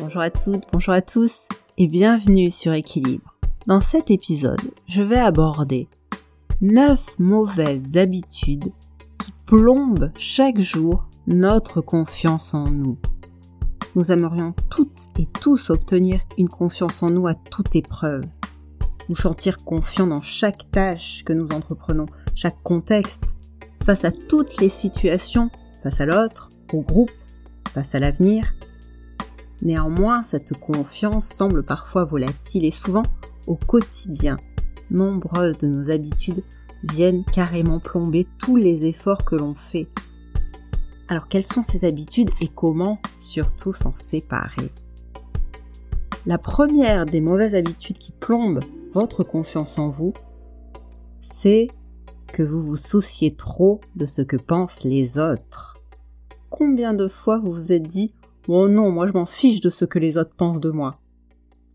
Bonjour à toutes, bonjour à tous et bienvenue sur Équilibre. Dans cet épisode, je vais aborder 9 mauvaises habitudes qui plombent chaque jour notre confiance en nous. Nous aimerions toutes et tous obtenir une confiance en nous à toute épreuve. Nous sentir confiants dans chaque tâche que nous entreprenons, chaque contexte, face à toutes les situations, face à l'autre, au groupe, face à l'avenir. Néanmoins, cette confiance semble parfois volatile et souvent au quotidien. Nombreuses de nos habitudes viennent carrément plomber tous les efforts que l'on fait. Alors quelles sont ces habitudes et comment surtout s'en séparer? La première des mauvaises habitudes qui plombent votre confiance en vous, c'est que vous vous souciez trop de ce que pensent les autres. Combien de fois vous vous êtes dit Oh non, moi je m'en fiche de ce que les autres pensent de moi.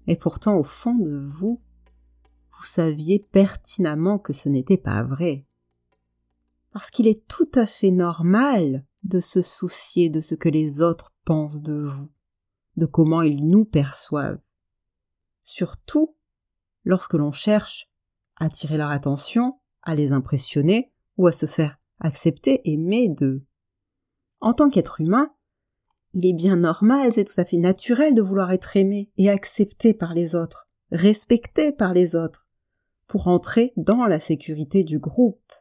Et pourtant, au fond de vous, vous saviez pertinemment que ce n'était pas vrai. Parce qu'il est tout à fait normal de se soucier de ce que les autres pensent de vous, de comment ils nous perçoivent. Surtout lorsque l'on cherche à attirer leur attention, à les impressionner ou à se faire accepter, aimer d'eux. En tant qu'être humain, il est bien normal, c'est tout à fait naturel de vouloir être aimé et accepté par les autres, respecté par les autres, pour entrer dans la sécurité du groupe.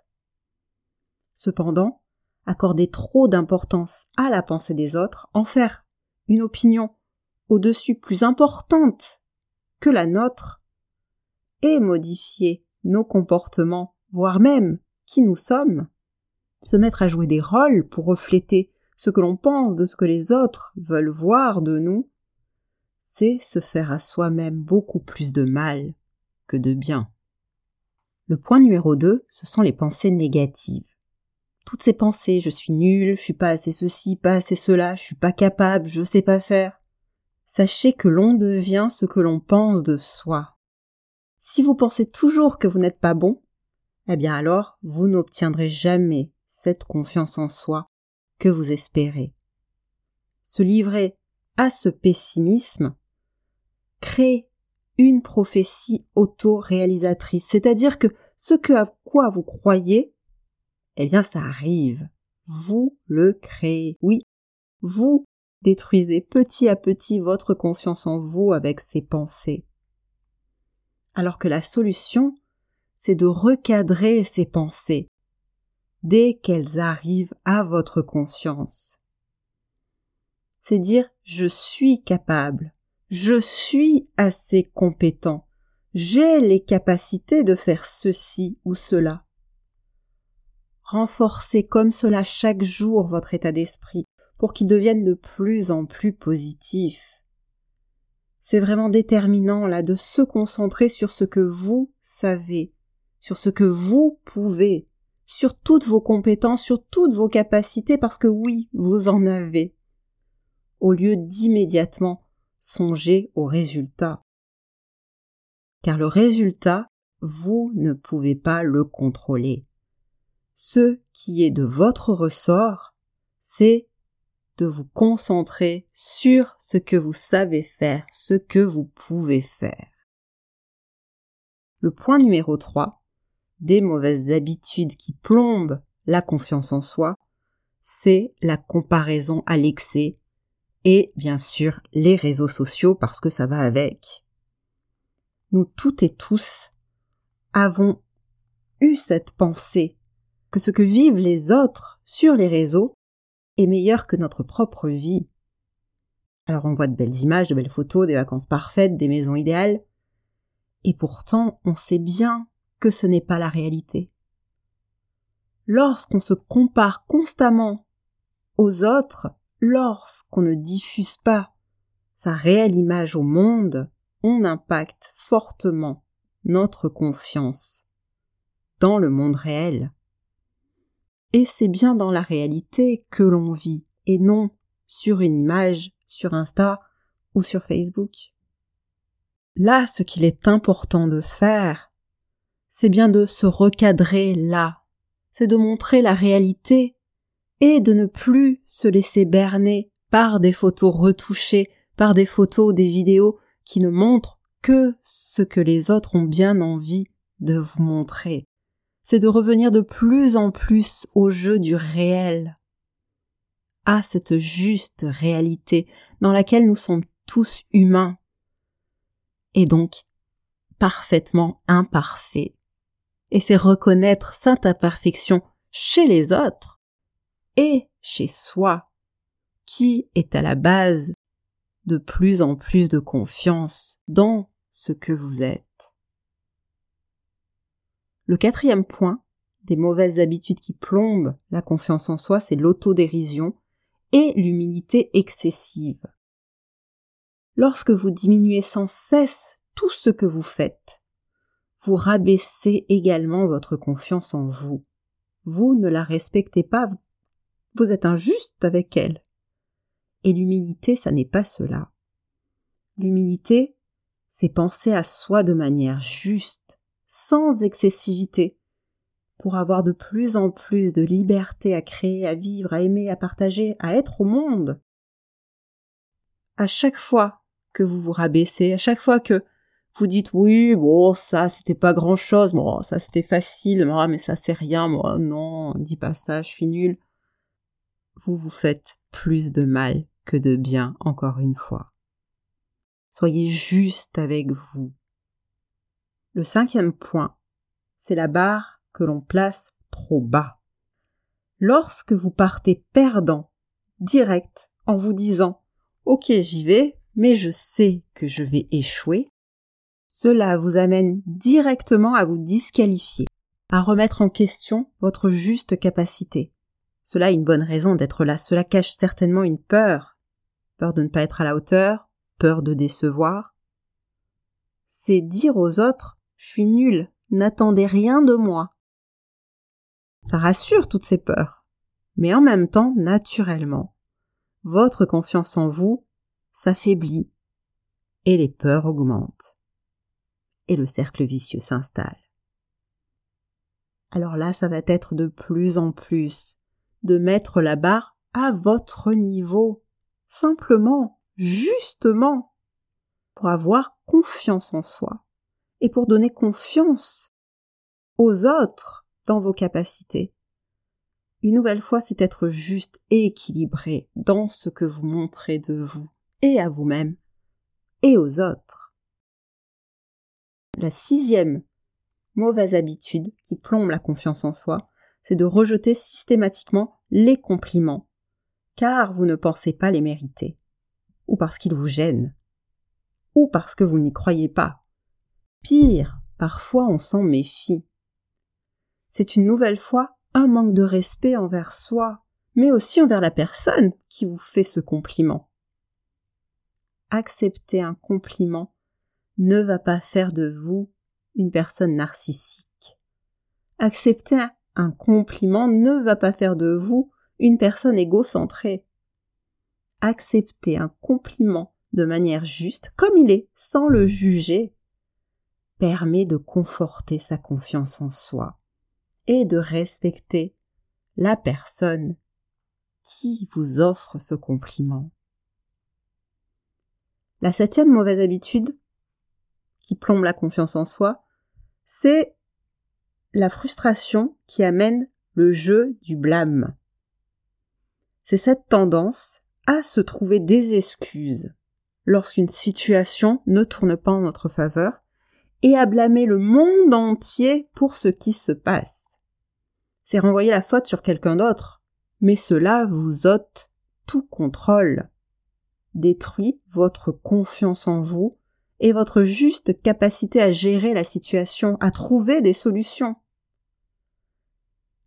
Cependant, accorder trop d'importance à la pensée des autres, en faire une opinion au-dessus plus importante que la nôtre, et modifier nos comportements, voire même qui nous sommes, se mettre à jouer des rôles pour refléter ce que l'on pense de ce que les autres veulent voir de nous, c'est se faire à soi-même beaucoup plus de mal que de bien. Le point numéro 2, ce sont les pensées négatives. Toutes ces pensées, je suis nul, je suis pas assez ceci, pas assez cela, je suis pas capable, je sais pas faire. Sachez que l'on devient ce que l'on pense de soi. Si vous pensez toujours que vous n'êtes pas bon, eh bien alors vous n'obtiendrez jamais cette confiance en soi vous espérez. Se livrer à ce pessimisme crée une prophétie auto-réalisatrice, c'est-à-dire que ce que à quoi vous croyez, eh bien ça arrive. Vous le créez. Oui, vous détruisez petit à petit votre confiance en vous avec ces pensées. Alors que la solution, c'est de recadrer ces pensées dès qu'elles arrivent à votre conscience. C'est dire je suis capable, je suis assez compétent, j'ai les capacités de faire ceci ou cela. Renforcez comme cela chaque jour votre état d'esprit pour qu'il devienne de plus en plus positif. C'est vraiment déterminant là de se concentrer sur ce que vous savez, sur ce que vous pouvez, sur toutes vos compétences, sur toutes vos capacités, parce que oui, vous en avez, au lieu d'immédiatement songer au résultat. Car le résultat, vous ne pouvez pas le contrôler. Ce qui est de votre ressort, c'est de vous concentrer sur ce que vous savez faire, ce que vous pouvez faire. Le point numéro 3, des mauvaises habitudes qui plombent la confiance en soi, c'est la comparaison à l'excès et bien sûr les réseaux sociaux parce que ça va avec. Nous toutes et tous avons eu cette pensée que ce que vivent les autres sur les réseaux est meilleur que notre propre vie. Alors on voit de belles images, de belles photos, des vacances parfaites, des maisons idéales, et pourtant on sait bien ce n'est pas la réalité. Lorsqu'on se compare constamment aux autres, lorsqu'on ne diffuse pas sa réelle image au monde, on impacte fortement notre confiance dans le monde réel. Et c'est bien dans la réalité que l'on vit, et non sur une image sur Insta ou sur Facebook. Là, ce qu'il est important de faire, c'est bien de se recadrer là, c'est de montrer la réalité et de ne plus se laisser berner par des photos retouchées, par des photos, des vidéos qui ne montrent que ce que les autres ont bien envie de vous montrer. C'est de revenir de plus en plus au jeu du réel, à cette juste réalité dans laquelle nous sommes tous humains, et donc parfaitement imparfaits. Et c'est reconnaître cette imperfection chez les autres et chez soi qui est à la base de plus en plus de confiance dans ce que vous êtes. Le quatrième point des mauvaises habitudes qui plombent la confiance en soi, c'est l'autodérision et l'humilité excessive. Lorsque vous diminuez sans cesse tout ce que vous faites, vous rabaissez également votre confiance en vous. Vous ne la respectez pas, vous êtes injuste avec elle. Et l'humilité, ça n'est pas cela. L'humilité, c'est penser à soi de manière juste, sans excessivité, pour avoir de plus en plus de liberté à créer, à vivre, à aimer, à partager, à être au monde. À chaque fois que vous vous rabaissez, à chaque fois que vous dites oui, bon, ça c'était pas grand chose, bon, ça c'était facile, moi, mais ça c'est rien, moi, non, dis pas ça, je suis nul. Vous vous faites plus de mal que de bien, encore une fois. Soyez juste avec vous. Le cinquième point, c'est la barre que l'on place trop bas. Lorsque vous partez perdant, direct, en vous disant Ok, j'y vais, mais je sais que je vais échouer, cela vous amène directement à vous disqualifier, à remettre en question votre juste capacité. Cela a une bonne raison d'être là, cela cache certainement une peur. Peur de ne pas être à la hauteur, peur de décevoir. C'est dire aux autres je suis nul, n'attendez rien de moi. Ça rassure toutes ces peurs. Mais en même temps, naturellement, votre confiance en vous s'affaiblit et les peurs augmentent. Et le cercle vicieux s'installe. Alors là, ça va être de plus en plus de mettre la barre à votre niveau. Simplement, justement, pour avoir confiance en soi et pour donner confiance aux autres dans vos capacités. Une nouvelle fois, c'est être juste et équilibré dans ce que vous montrez de vous et à vous-même et aux autres. La sixième mauvaise habitude qui plombe la confiance en soi, c'est de rejeter systématiquement les compliments, car vous ne pensez pas les mériter, ou parce qu'ils vous gênent, ou parce que vous n'y croyez pas. Pire, parfois on s'en méfie. C'est une nouvelle fois un manque de respect envers soi, mais aussi envers la personne qui vous fait ce compliment accepter un compliment ne va pas faire de vous une personne narcissique. Accepter un compliment ne va pas faire de vous une personne égocentrée. Accepter un compliment de manière juste, comme il est, sans le juger, permet de conforter sa confiance en soi et de respecter la personne qui vous offre ce compliment. La septième mauvaise habitude qui plombe la confiance en soi, c'est la frustration qui amène le jeu du blâme. C'est cette tendance à se trouver des excuses lorsqu'une situation ne tourne pas en notre faveur et à blâmer le monde entier pour ce qui se passe. C'est renvoyer la faute sur quelqu'un d'autre, mais cela vous ôte tout contrôle détruit votre confiance en vous et votre juste capacité à gérer la situation, à trouver des solutions.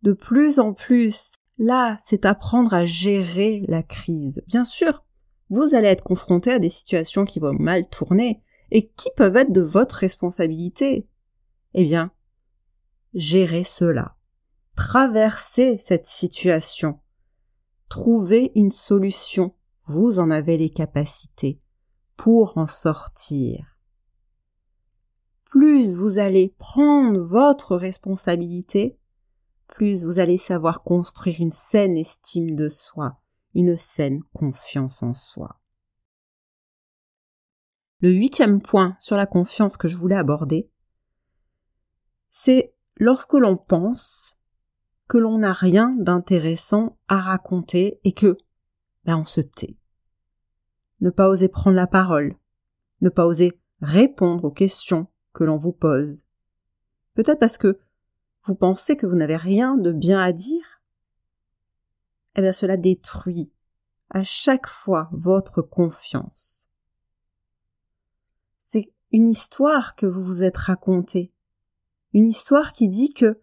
De plus en plus, là, c'est apprendre à gérer la crise. Bien sûr, vous allez être confronté à des situations qui vont mal tourner et qui peuvent être de votre responsabilité? Eh bien, gérez cela. Traversez cette situation. Trouvez une solution vous en avez les capacités pour en sortir. Plus vous allez prendre votre responsabilité, plus vous allez savoir construire une saine estime de soi, une saine confiance en soi. Le huitième point sur la confiance que je voulais aborder, c'est lorsque l'on pense que l'on n'a rien d'intéressant à raconter et que, ben, on se tait. Ne pas oser prendre la parole, ne pas oser répondre aux questions que l'on vous pose. Peut-être parce que vous pensez que vous n'avez rien de bien à dire. Eh bien, cela détruit à chaque fois votre confiance. C'est une histoire que vous vous êtes racontée. Une histoire qui dit que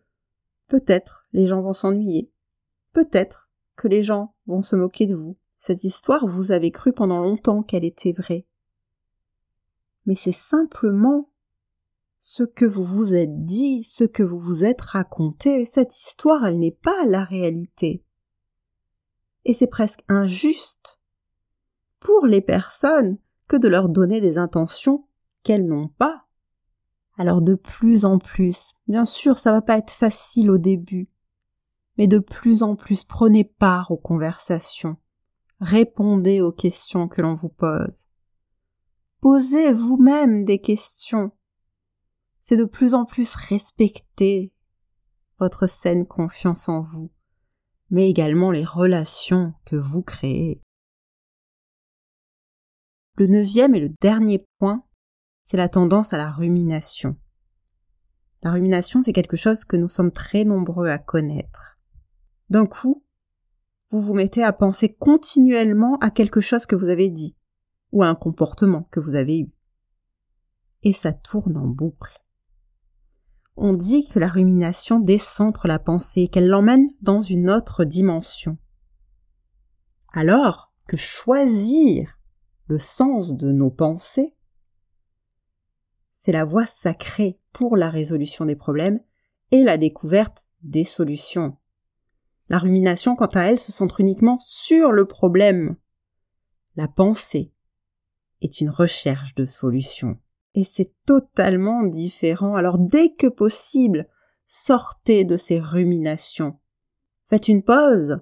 peut-être les gens vont s'ennuyer. Peut-être que les gens vont se moquer de vous. Cette histoire, vous avez cru pendant longtemps qu'elle était vraie. Mais c'est simplement ce que vous vous êtes dit, ce que vous vous êtes raconté. Cette histoire, elle n'est pas la réalité et c'est presque injuste pour les personnes que de leur donner des intentions qu'elles n'ont pas. Alors de plus en plus, bien sûr, ça va pas être facile au début, mais de plus en plus prenez part aux conversations, répondez aux questions que l'on vous pose. Posez vous-même des questions. C'est de plus en plus respecter votre saine confiance en vous mais également les relations que vous créez. Le neuvième et le dernier point, c'est la tendance à la rumination. La rumination, c'est quelque chose que nous sommes très nombreux à connaître. D'un coup, vous vous mettez à penser continuellement à quelque chose que vous avez dit, ou à un comportement que vous avez eu. Et ça tourne en boucle on dit que la rumination décentre la pensée, qu'elle l'emmène dans une autre dimension. Alors que choisir le sens de nos pensées, c'est la voie sacrée pour la résolution des problèmes et la découverte des solutions. La rumination, quant à elle, se centre uniquement sur le problème. La pensée est une recherche de solutions et c'est totalement différent. Alors dès que possible, sortez de ces ruminations. Faites une pause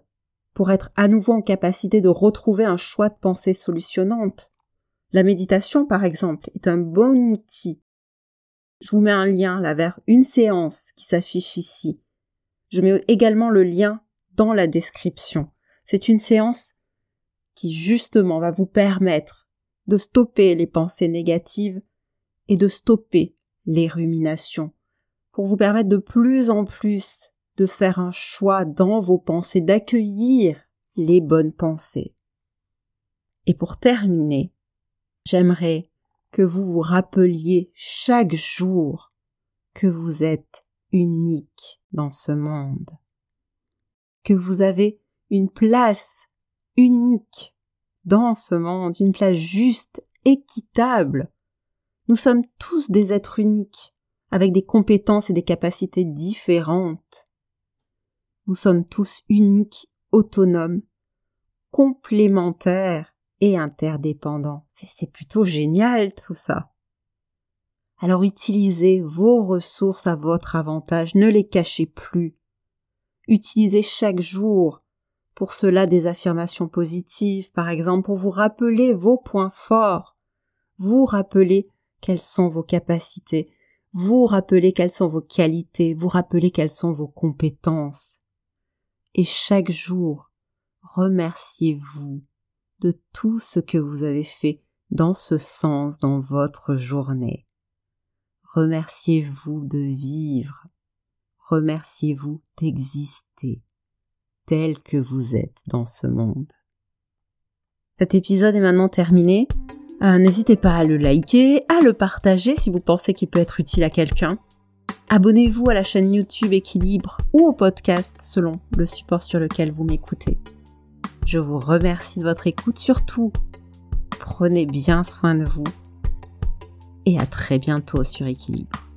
pour être à nouveau en capacité de retrouver un choix de pensée solutionnante. La méditation, par exemple, est un bon outil. Je vous mets un lien là vers une séance qui s'affiche ici. Je mets également le lien dans la description. C'est une séance qui justement va vous permettre de stopper les pensées négatives et de stopper les ruminations pour vous permettre de plus en plus de faire un choix dans vos pensées, d'accueillir les bonnes pensées. Et pour terminer, j'aimerais que vous vous rappeliez chaque jour que vous êtes unique dans ce monde, que vous avez une place unique dans ce monde, une place juste, équitable, nous sommes tous des êtres uniques, avec des compétences et des capacités différentes. Nous sommes tous uniques, autonomes, complémentaires et interdépendants. C'est plutôt génial tout ça. Alors utilisez vos ressources à votre avantage, ne les cachez plus. Utilisez chaque jour pour cela des affirmations positives, par exemple, pour vous rappeler vos points forts, vous rappeler quelles sont vos capacités, vous rappelez quelles sont vos qualités, vous rappelez quelles sont vos compétences. Et chaque jour, remerciez-vous de tout ce que vous avez fait dans ce sens dans votre journée. Remerciez-vous de vivre. Remerciez-vous d'exister tel que vous êtes dans ce monde. Cet épisode est maintenant terminé. Euh, n'hésitez pas à le liker, à le partager si vous pensez qu'il peut être utile à quelqu'un. Abonnez-vous à la chaîne YouTube Équilibre ou au podcast selon le support sur lequel vous m'écoutez. Je vous remercie de votre écoute. Surtout, prenez bien soin de vous et à très bientôt sur Équilibre.